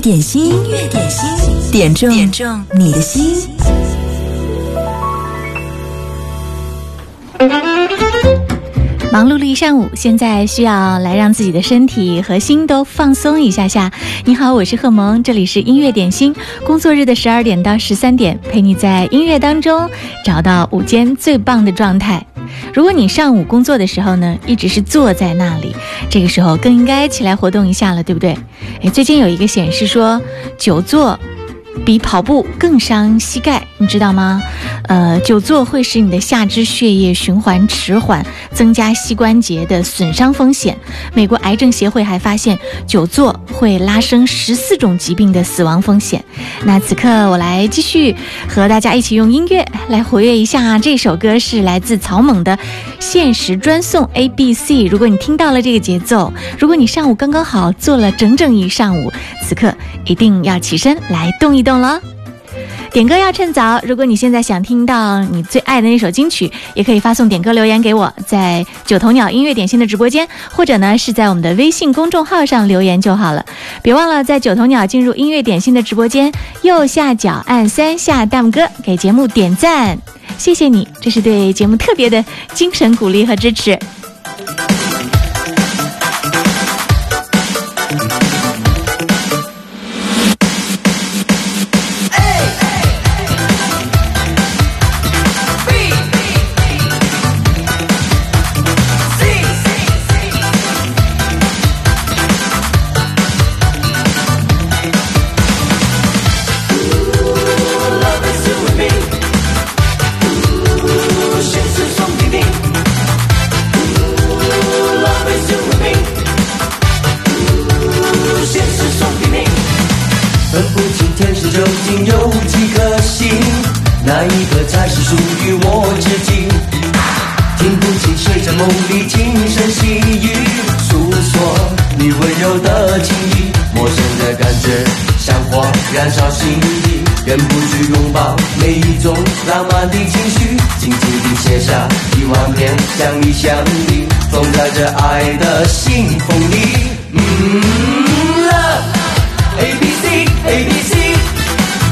点心，音乐点心，点中点中你的心。忙碌了一上午，现在需要来让自己的身体和心都放松一下下。你好，我是贺萌，这里是音乐点心。工作日的十二点到十三点，陪你在音乐当中找到午间最棒的状态。如果你上午工作的时候呢，一直是坐在那里，这个时候更应该起来活动一下了，对不对？哎，最近有一个显示说，久坐。比跑步更伤膝盖，你知道吗？呃，久坐会使你的下肢血液循环迟缓，增加膝关节的损伤风险。美国癌症协会还发现，久坐会拉升十四种疾病的死亡风险。那此刻我来继续和大家一起用音乐来活跃一下。这首歌是来自草蜢的《限时专送 A B C》。如果你听到了这个节奏，如果你上午刚刚好坐了整整一上午，此刻一定要起身来动一动。懂了，点歌要趁早。如果你现在想听到你最爱的那首金曲，也可以发送点歌留言给我，在九头鸟音乐点心的直播间，或者呢是在我们的微信公众号上留言就好了。别忘了在九头鸟进入音乐点心的直播间，右下角按三下弹幕歌，给节目点赞，谢谢你，这是对节目特别的精神鼓励和支持。满的情绪，静静地写下一万遍想你想你，封在这爱的信封里。嗯，Love A B C A B C，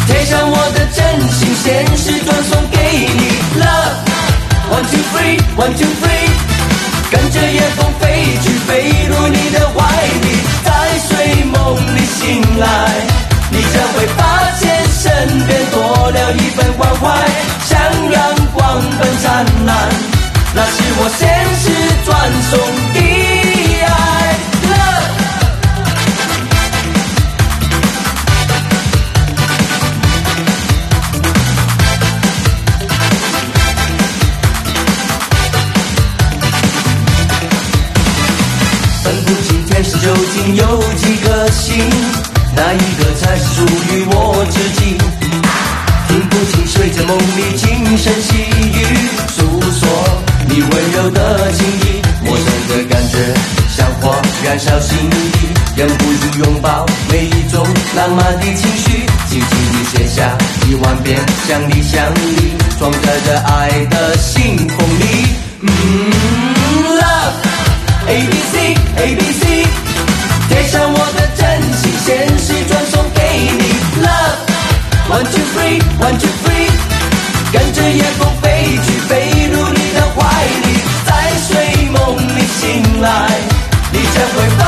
贴上我的真心，现实转送给你。Love One Two Three One Two Three。conocer. 浪漫的情绪，轻轻地写下一万遍，想你想你，装在这爱的信封里。嗯，Love，A B C A B C，贴上我的真心，现实专送给你。Love，One Two Three，One Two Three，跟着夜空飞去，飞入你的怀里，在睡梦里醒来，你将会发。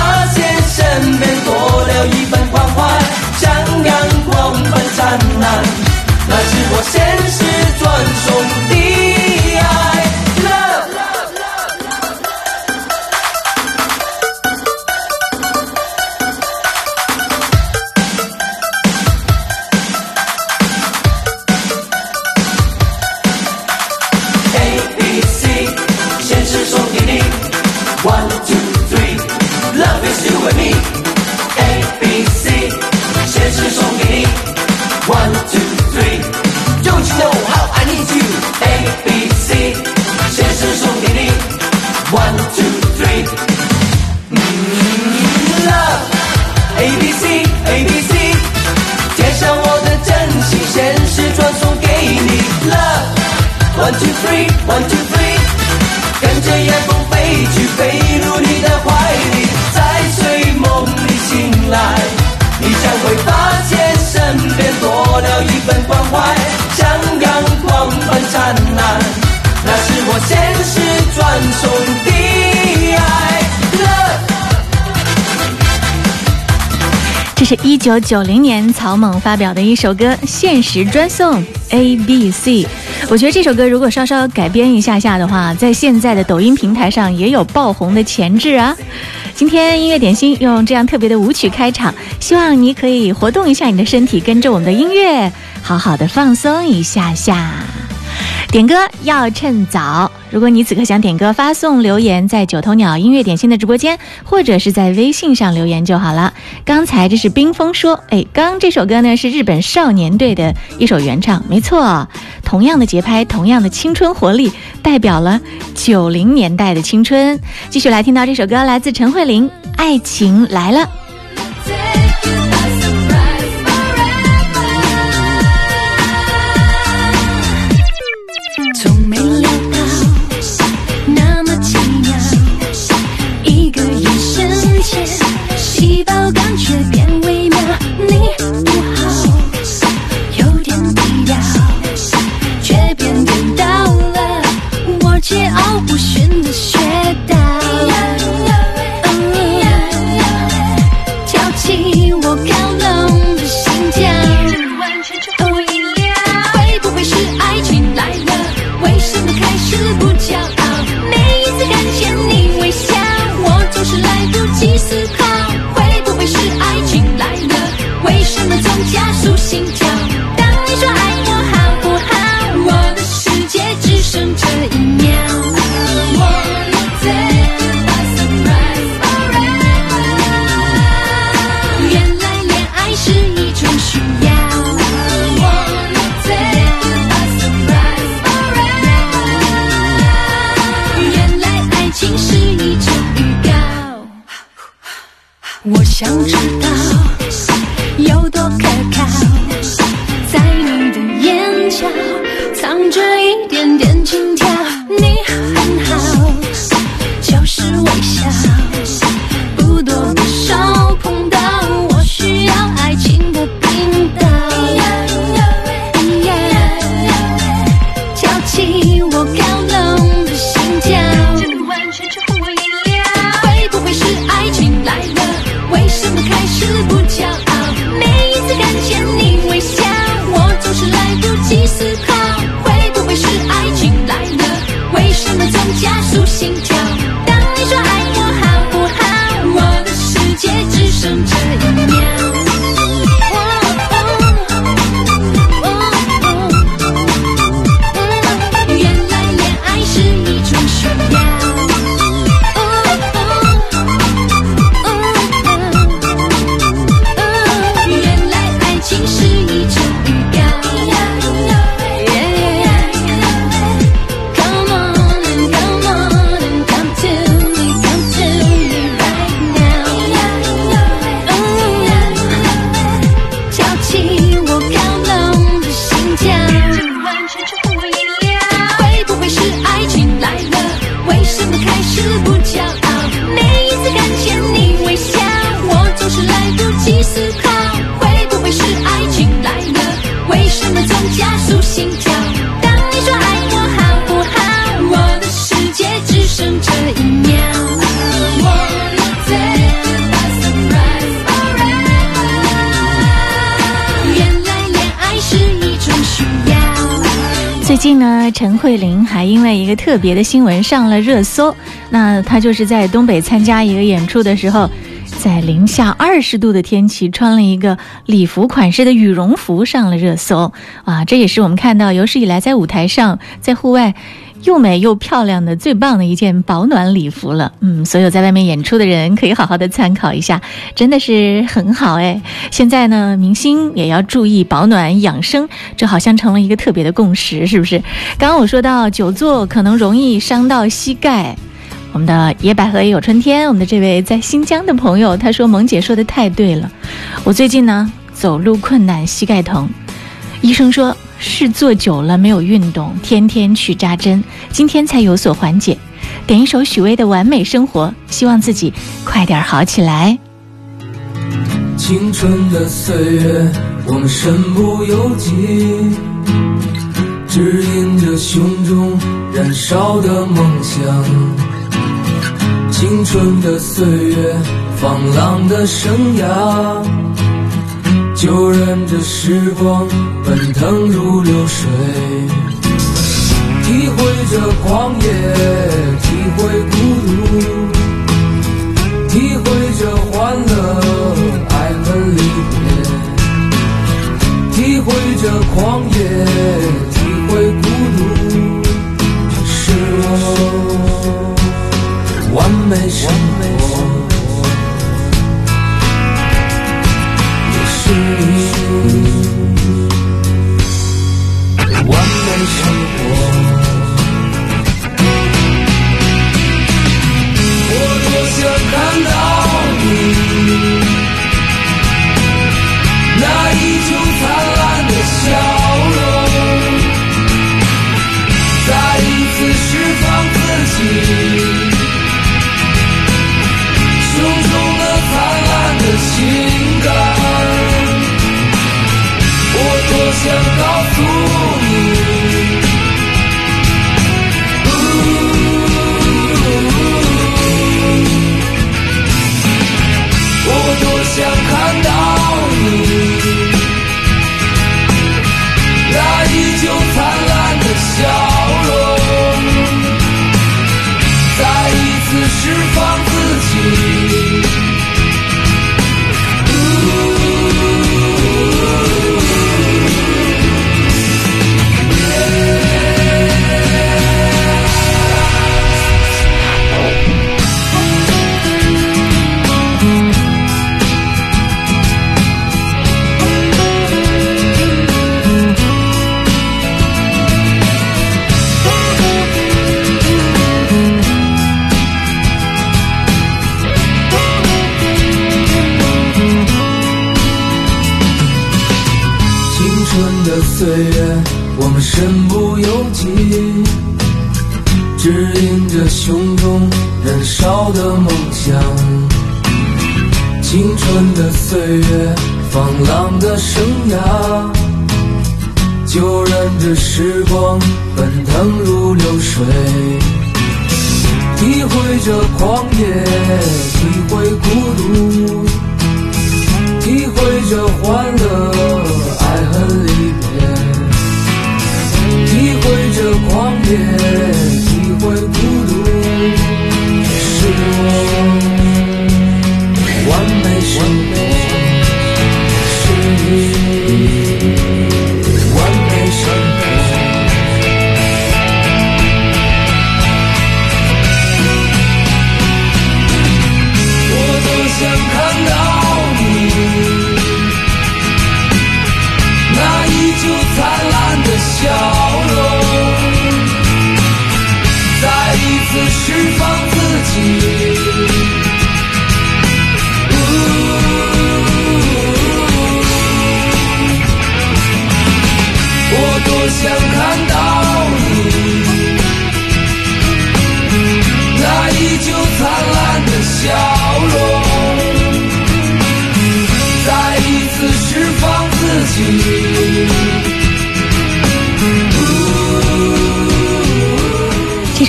九零年草蜢发表的一首歌，限时专送 A B C。我觉得这首歌如果稍稍改编一下下的话，在现在的抖音平台上也有爆红的潜质啊。今天音乐点心用这样特别的舞曲开场，希望你可以活动一下你的身体，跟着我们的音乐，好好的放松一下下。点歌要趁早。如果你此刻想点歌，发送留言在九头鸟音乐点心的直播间，或者是在微信上留言就好了。刚才这是冰封说，哎，刚这首歌呢是日本少年队的一首原唱，没错，同样的节拍，同样的青春活力，代表了九零年代的青春。继续来听到这首歌，来自陈慧琳，《爱情来了》。傲不虚。陈慧琳还因为一个特别的新闻上了热搜，那她就是在东北参加一个演出的时候，在零下二十度的天气穿了一个礼服款式的羽绒服上了热搜，啊，这也是我们看到有史以来在舞台上在户外。又美又漂亮的最棒的一件保暖礼服了，嗯，所有在外面演出的人可以好好的参考一下，真的是很好哎。现在呢，明星也要注意保暖养生，这好像成了一个特别的共识，是不是？刚刚我说到久坐可能容易伤到膝盖，我们的野百合也有春天，我们的这位在新疆的朋友他说：“萌姐说的太对了，我最近呢走路困难，膝盖疼，医生说。”是坐久了没有运动，天天去扎针，今天才有所缓解。点一首许巍的《完美生活》，希望自己快点好起来。青春的岁月，我们身不由己，指引着胸中燃烧的梦想。青春的岁月，放浪的生涯。就任这时光奔腾如流水，体会着狂野，体会孤独，体会着欢乐，爱恨离别，体会着狂野，体会放浪的生涯，就任这时光奔腾如流水，体会着狂野，体会孤独，体会着欢乐。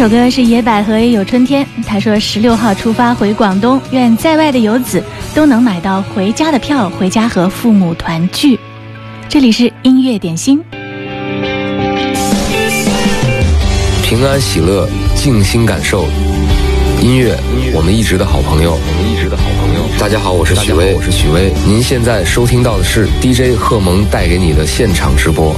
首歌是《野百合也有春天》。他说：“十六号出发回广东，愿在外的游子都能买到回家的票，回家和父母团聚。”这里是音乐点心，平安喜乐，静心感受音乐。我们一直的好朋友，我们一直的好朋友。大家好，我是许巍，我是许巍。您现在收听到的是 DJ 贺蒙带给你的现场直播。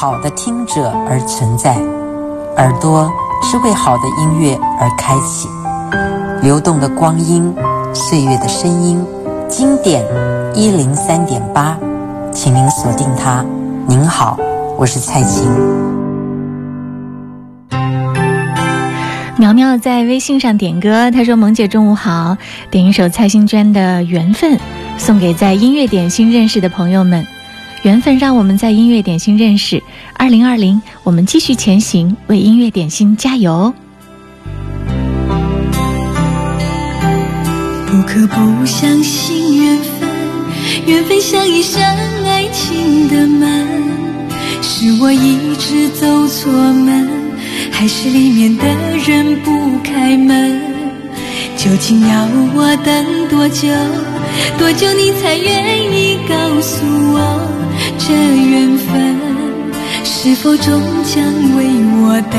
好的听者而存在，耳朵是为好的音乐而开启。流动的光阴，岁月的声音，经典一零三点八，请您锁定它。您好，我是蔡琴。苗苗在微信上点歌，她说：“萌姐中午好，点一首蔡幸娟的《缘分》，送给在音乐点心认识的朋友们。”缘分让我们在音乐点心认识。二零二零，我们继续前行，为音乐点心加油。不可不相信缘分，缘分像一扇爱情的门。是我一直走错门，还是里面的人不开门？究竟要我等多久？多久你才愿意告诉我，这缘分是否终将为我等？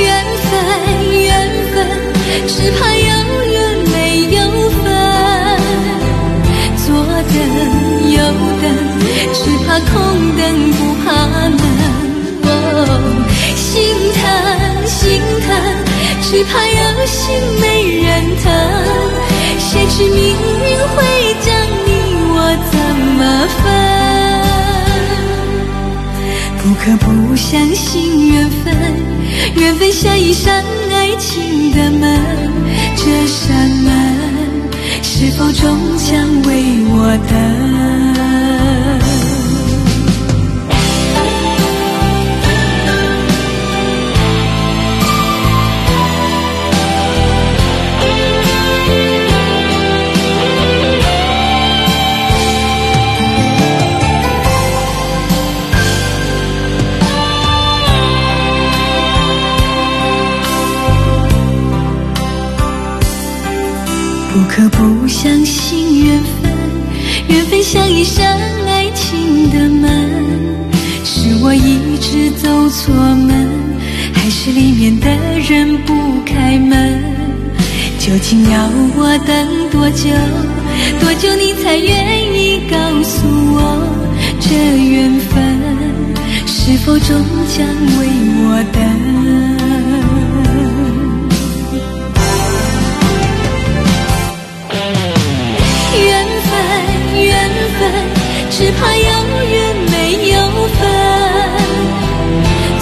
缘分，缘分，只怕有缘没有分。左等右等，只怕空等不怕冷。心疼，心疼。只怕有心没人疼，谁知命运会么分？不可不相信缘分，缘分像一扇爱情的门，这扇门是否终将为我等？可不相信缘分，缘分像一扇爱情的门，是我一直走错门，还是里面的人不开门？究竟要我等多久？多久你才愿意告诉我，这缘分是否终将为我等？只怕有缘没有分，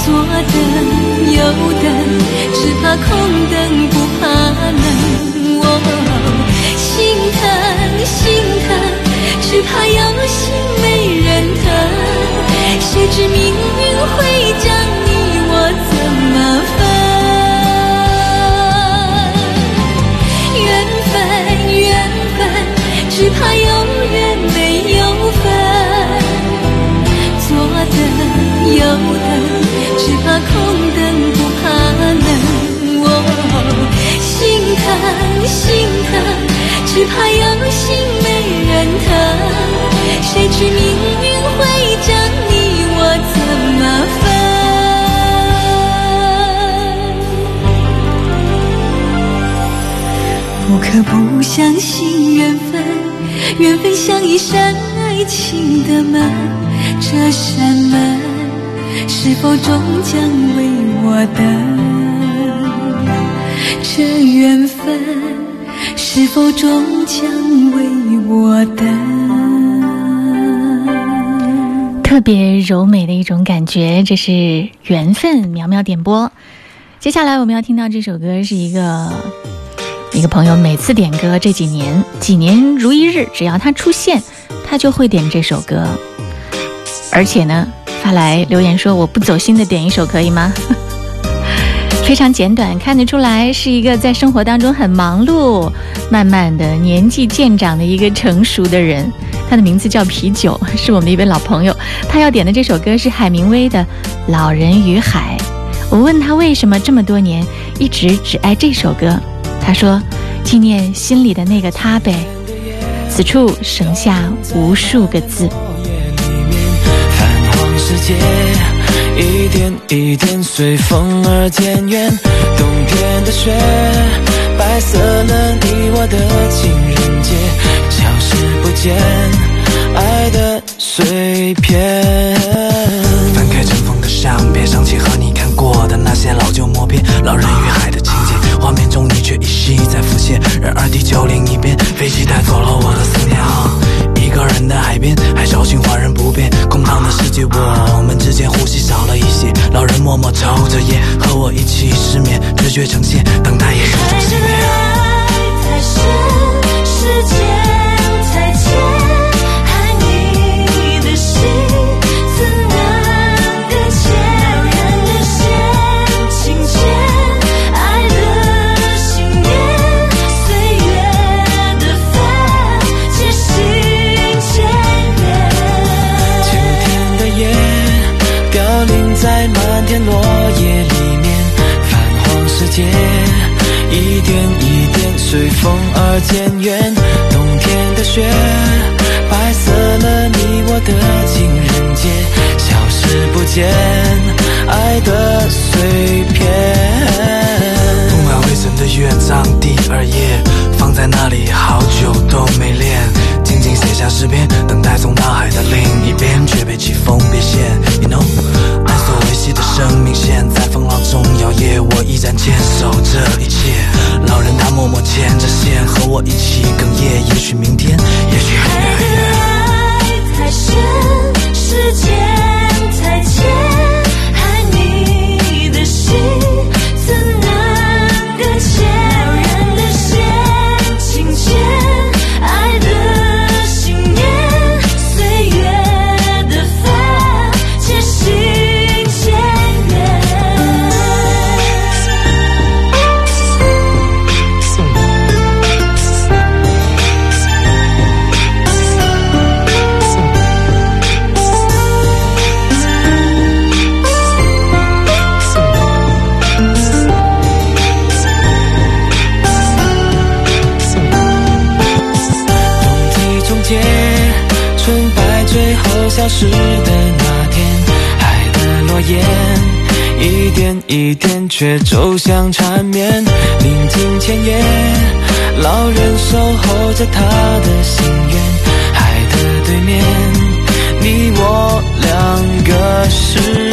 左等右等，只怕空等不怕冷。哦，心疼心疼，只怕有心没人疼，谁知命运心疼，只怕有心没人疼。谁知命运会将你我怎么分？不可不相信缘分，缘分像一扇爱情的门，这扇门。是否终将为我等？这缘分是否终将为我等？特别柔美的一种感觉，这是缘分。苗苗点播，接下来我们要听到这首歌，是一个一个朋友每次点歌这几年几年如一日，只要他出现，他就会点这首歌，而且呢。发来留言说：“我不走心的点一首可以吗？” 非常简短，看得出来是一个在生活当中很忙碌、慢慢的年纪渐长的一个成熟的人。他的名字叫啤酒，是我们的一位老朋友。他要点的这首歌是海明威的《老人与海》。我问他为什么这么多年一直只爱这首歌，他说：“纪念心里的那个他呗。”此处省下无数个字。世界一点一点随风而渐远，冬天的雪白色了你我的情人节，消失不见爱的碎片。翻开尘封的相片，想起和你看过的那些老旧默片，老人与海的情节，画面中你却依稀在浮现。然而地球另一边，飞机带走了我的思念。一个人的海边，海潮循环仍不变，空荡的世界，我们之间呼吸少了一些。老人默默抽着烟，和我一起失眠，直觉呈现，等待也是种信念。一点一点随风而渐远。冬天的雪白色了你我的情人节消失不见爱的碎片。铺满灰尘的乐章第二页放在那里好久都没练。静静写下诗篇等待从大海的另一边却被季风变线。You know 的生命线在风浪中摇曳，我依然坚守这一切。老人他默默牵着线，和我一起哽咽。也许明天，也许很远很远。爱太深，时间点却走向缠绵。宁静前夜，老人守候着他的心愿，海的对面，你我两个世界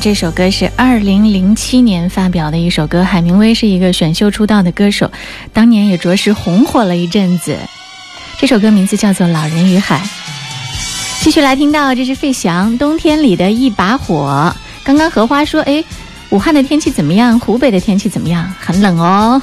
这首歌是二零零七年发表的一首歌。海明威是一个选秀出道的歌手，当年也着实红火了一阵子。这首歌名字叫做《老人与海》。继续来听到，这是费翔《冬天里的一把火》。刚刚荷花说：“哎，武汉的天气怎么样？湖北的天气怎么样？很冷哦。”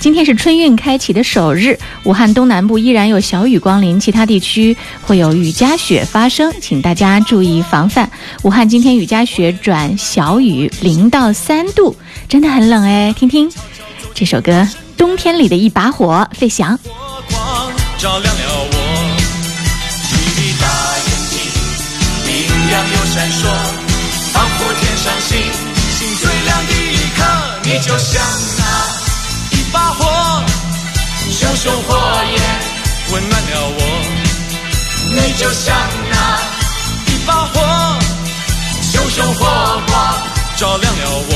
今天是春运开启的首日，武汉东南部依然有小雨光临，其他地区会有雨夹雪发生，请大家注意防范。武汉今天雨夹雪转小雨，零到三度，真的很冷哎。听听这首歌《冬天里的一把火》，费翔。照亮了我，你的大眼睛明亮又闪烁，仿佛天上星星最亮的一颗，你就像，熊熊火焰温暖了我，你就像那一把火，熊熊火光照亮了我。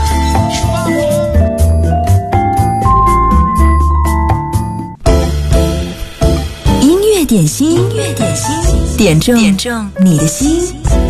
点心，音乐点心，点中点中你的心。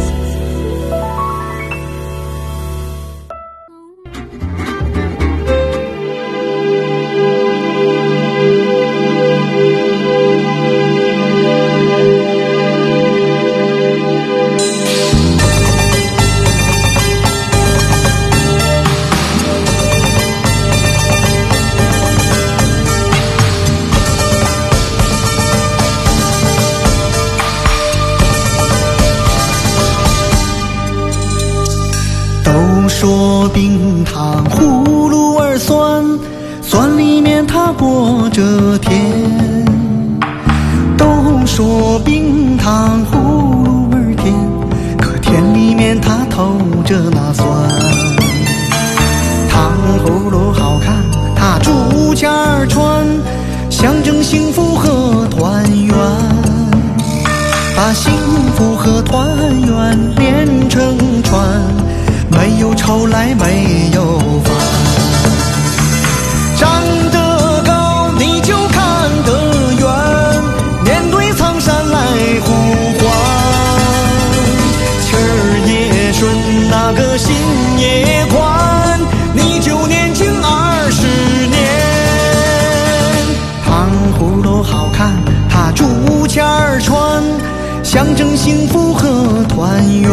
幸福和团圆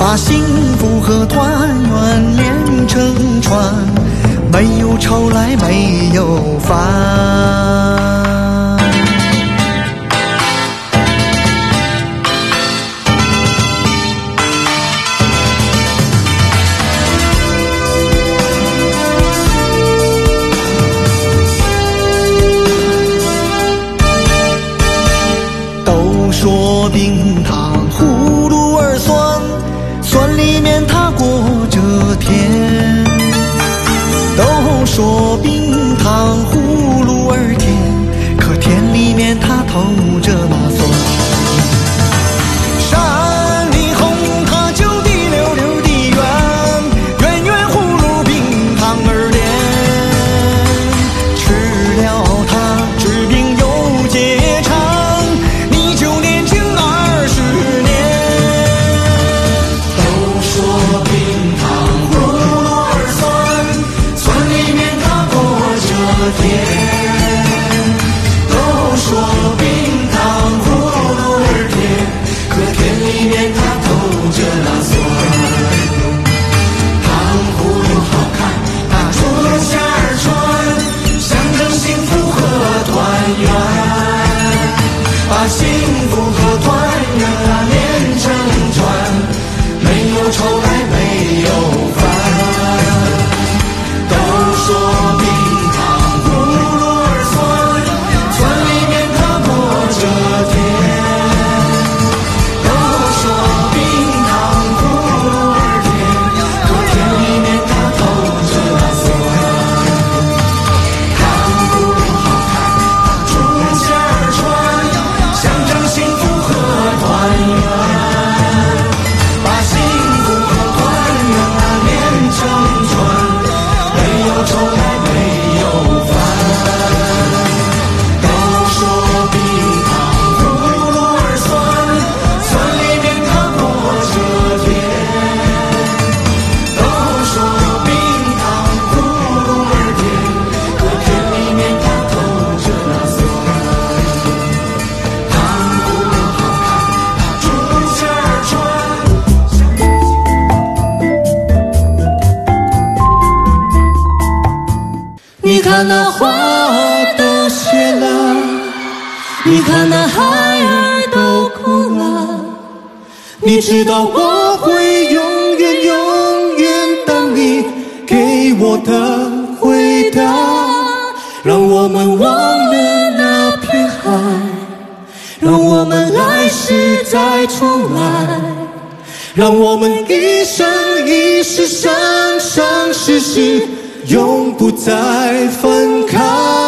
把幸福和团圆连成串没有愁来没有烦 see. 你知道我会永远永远等你给我的回答让我们忘了那片海让我们来世再重来让我们一生一世生生世世永不再分开。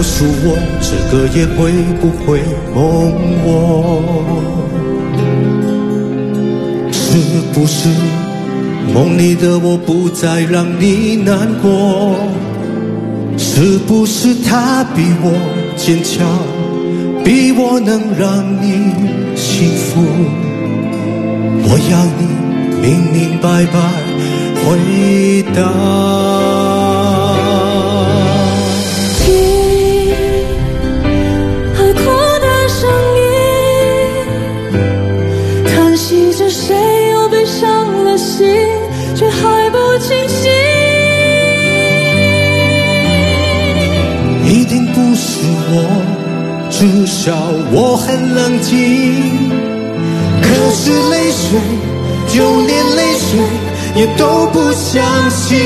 告诉我这个夜会不会梦我是不是梦里的我不再让你难过？是不是他比我坚强？比我能让你幸福？我要你明明白白回答。心，却还不清醒。一定不是我，至少我很冷静。可是泪水，就连泪水也都不相信。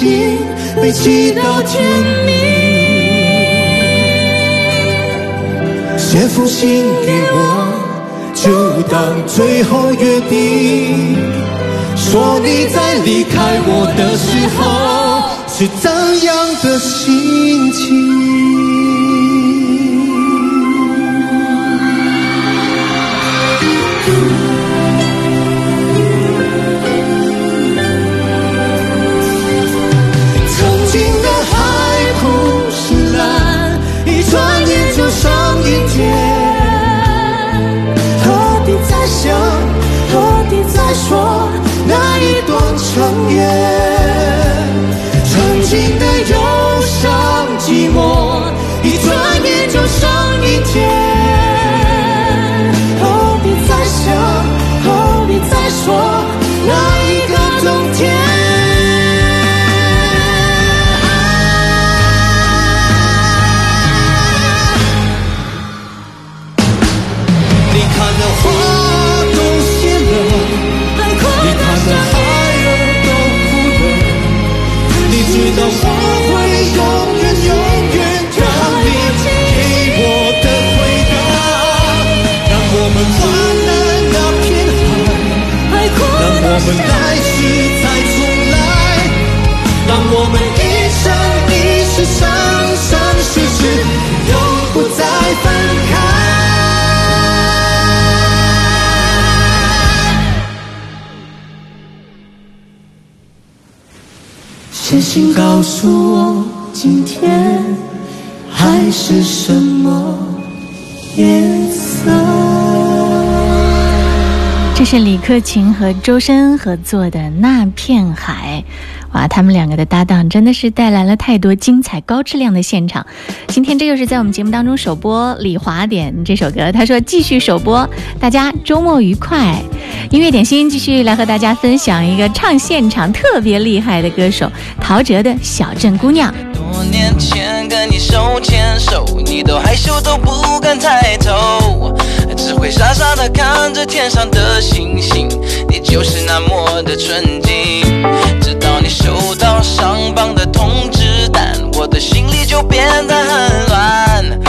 心，被气到天明。写封信给我，就当最后约定。说你在离开我的时候是怎样的心情？爱是什么颜色？这是李克勤和周深合作的《那片海》，哇，他们两个的搭档真的是带来了太多精彩、高质量的现场。今天这又是在我们节目当中首播李华点这首歌，他说继续首播，大家周末愉快。音乐点心继续来和大家分享一个唱现场特别厉害的歌手陶喆的《小镇姑娘》。多年前跟你手牵手，你都害羞都不敢抬头，只会傻傻的看着天上的星星。就是那么的纯净，直到你收到上榜的通知单，我的心里就变得很乱。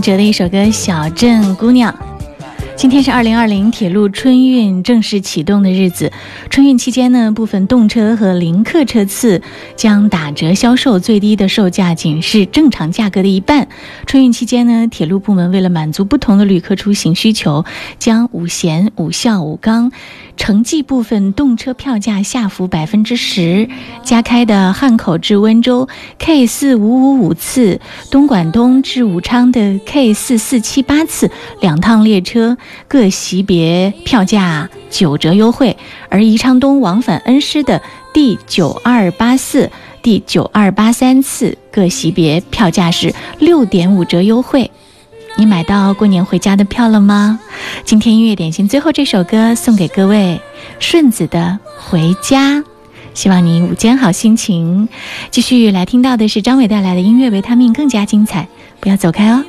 陶喆的一首歌《小镇姑娘》。今天是二零二零铁路春运正式启动的日子。春运期间呢，部分动车和临客车次将打折销售，最低的售价仅是正常价格的一半。春运期间呢，铁路部门为了满足不同的旅客出行需求，将五贤、五孝、五钢城际部分动车票价下浮百分之十。加开的汉口至温州 K 四五五五次，东莞东至武昌的 K 四四七八次两趟列车各级别票价九折优惠，而宜昌东往返恩施的 D 九二八四、D 九二八三次各级别票价是六点五折优惠。你买到过年回家的票了吗？今天音乐点心最后这首歌送给各位，顺子的《回家》。希望你午间好心情。继续来听到的是张伟带来的音乐维他命，更加精彩，不要走开哦。